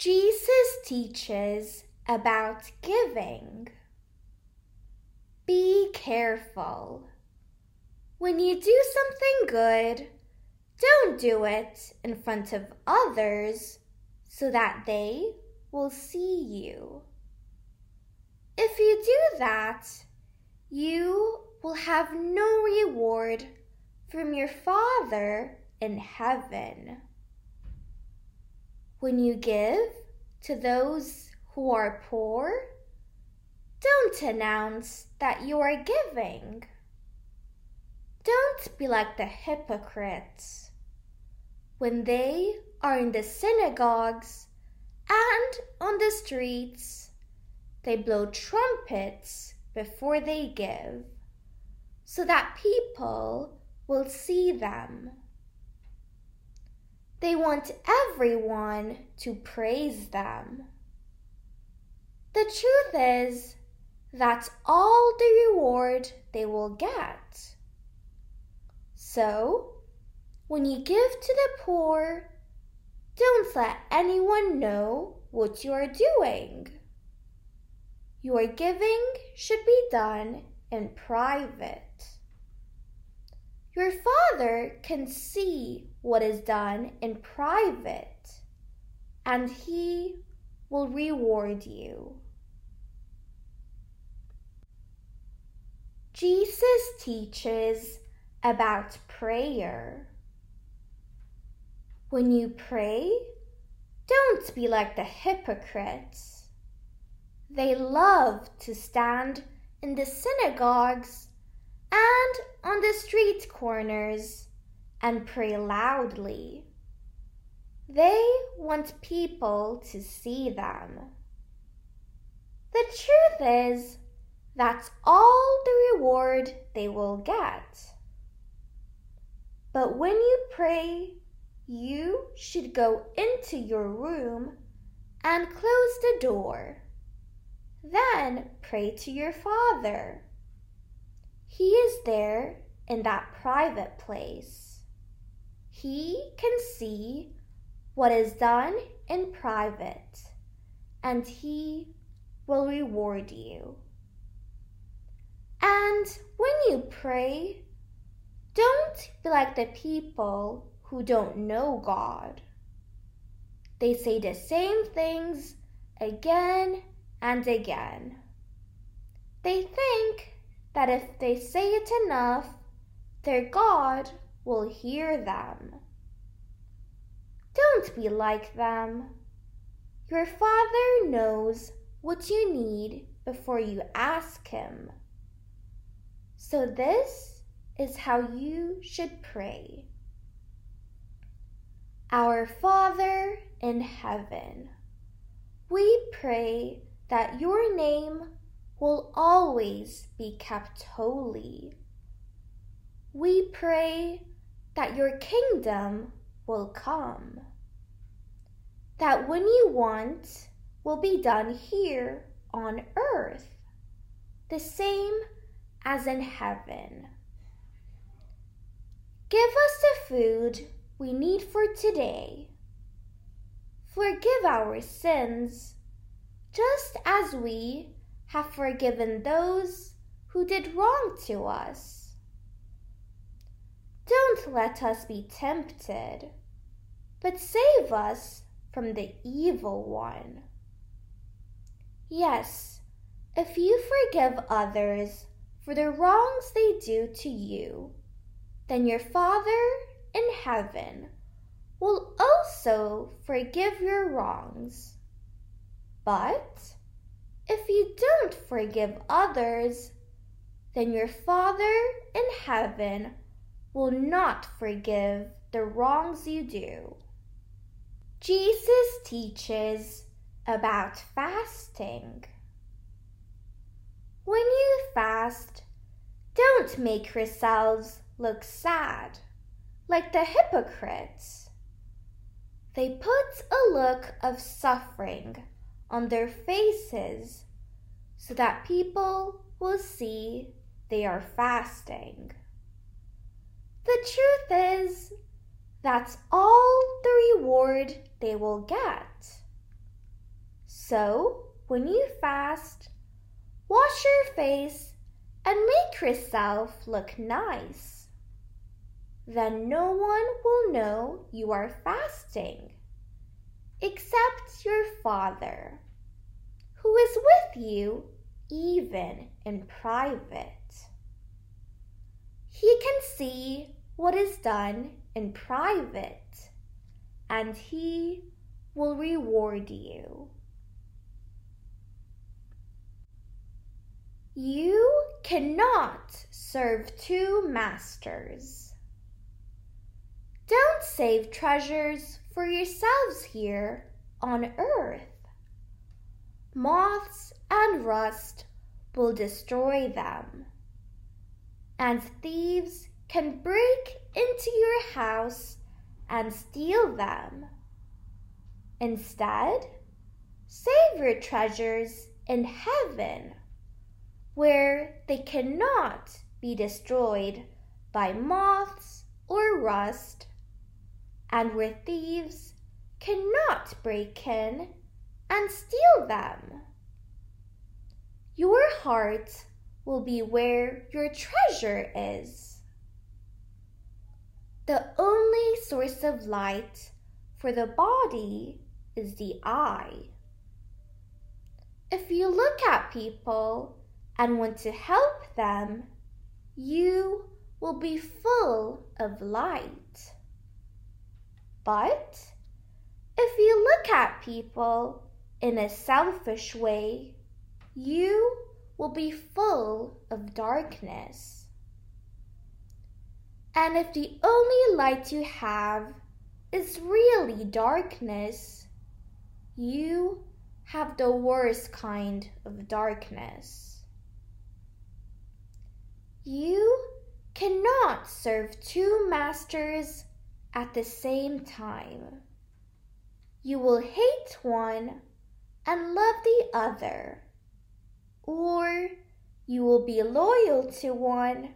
Jesus teaches about giving. Be careful. When you do something good, don't do it in front of others so that they will see you. If you do that, you will have no reward from your Father in heaven. When you give to those who are poor, don't announce that you are giving. Don't be like the hypocrites. When they are in the synagogues and on the streets, they blow trumpets before they give, so that people will see them. They want everyone to praise them. The truth is, that's all the reward they will get. So, when you give to the poor, don't let anyone know what you are doing. Your giving should be done in private. Your Father can see what is done in private, and He will reward you. Jesus teaches about prayer. When you pray, don't be like the hypocrites they love to stand in the synagogues and on the street corners and pray loudly. They want people to see them. The truth is, that's all the reward they will get. But when you pray, you should go into your room and close the door. Then pray to your Father. He is there in that private place. He can see what is done in private, and He will reward you. And when you pray, don't be like the people who don't know God. They say the same things again and again. They think that if they say it enough, their God will hear them. Don't be like them. Your Father knows what you need before you ask Him. So, this is how you should pray Our Father in heaven, we pray that your name will always be kept holy. We pray that your kingdom will come, that when you want will be done here on earth, the same as in heaven. Give us the food we need for today. Forgive our sins just as we have forgiven those who did wrong to us. Don't let us be tempted, but save us from the evil one. Yes, if you forgive others for the wrongs they do to you, then your Father in heaven will also forgive your wrongs. But if you don't forgive others, then your Father in heaven will not forgive the wrongs you do. Jesus teaches about fasting. When you fast, don't make yourselves look sad like the hypocrites. They put a look of suffering on their faces so that people will see they are fasting. The truth is, that's all the reward they will get. So, when you fast, wash your face and make yourself look nice. Then no one will know you are fasting except your Father, who is with you even in private. He can see what is done in private, and He will reward you. You cannot serve two masters. Don't save treasures for yourselves here on earth. Moths and rust will destroy them, and thieves can break into your house and steal them. Instead, save your treasures in heaven, where they cannot be destroyed by moths or rust and where thieves cannot break in and steal them. Your heart will be where your treasure is. The only source of light for the body is the eye. If you look at people and want to help them, you will be full of light. But if you look at people in a selfish way, you will be full of darkness. And if the only light you have is really darkness, you have the worst kind of darkness. You cannot serve two masters at the same time. You will hate one and love the other, or you will be loyal to one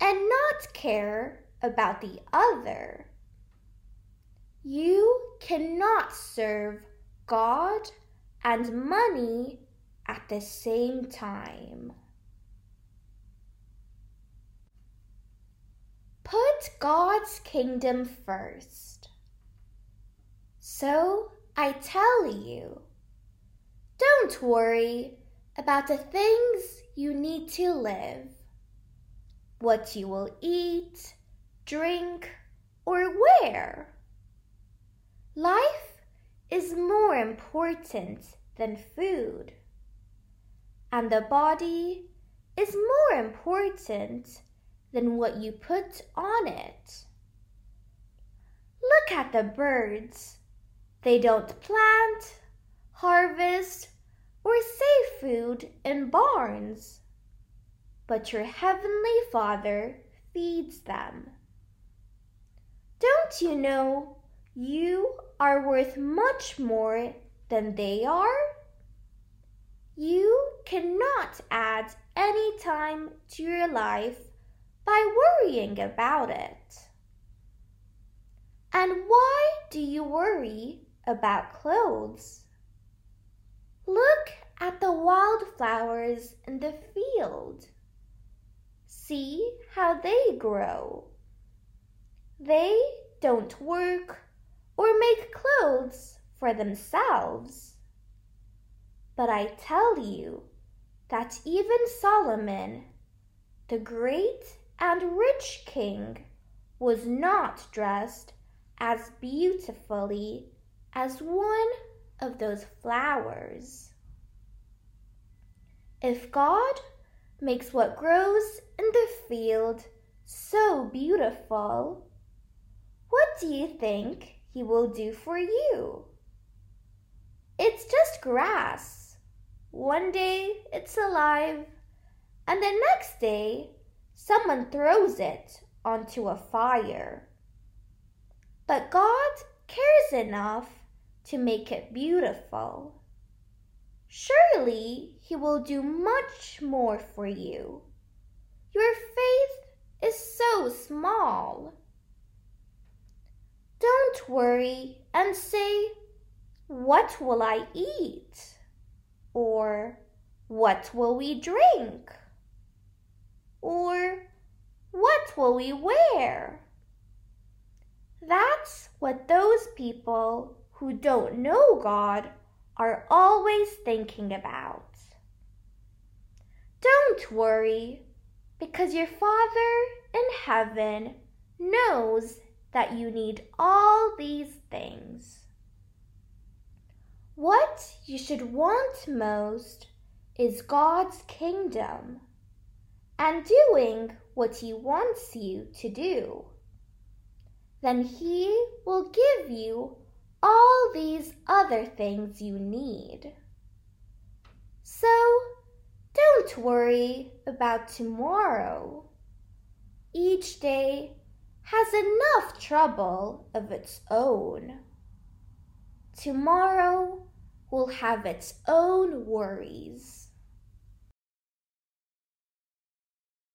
and not care about the other. You cannot serve God and money at the same time. God's kingdom first. So I tell you, don't worry about the things you need to live, what you will eat, drink, or wear. Life is more important than food, and the body is more important than what you put on it. Look at the birds. They don't plant, harvest, or save food in barns. But your heavenly Father feeds them. Don't you know you are worth much more than they are? You cannot add any time to your life by worrying about it. And why do you worry about clothes? Look at the wildflowers in the field. See how they grow. They don't work or make clothes for themselves. But I tell you that even Solomon, the great and rich king was not dressed as beautifully as one of those flowers. If God makes what grows in the field so beautiful, what do you think He will do for you? It's just grass. One day it's alive, and the next day someone throws it onto a fire. But God cares enough to make it beautiful. Surely He will do much more for you. Your faith is so small. Don't worry and say, What will I eat? Or what will we drink? Or what will we wear? That's what those people who don't know God are always thinking about. Don't worry, because your Father in heaven knows that you need all these things. What you should want most is God's kingdom and doing what He wants you to do. Then He will give you all these other things you need. So don't worry about tomorrow. Each day has enough trouble of its own. Tomorrow will have its own worries.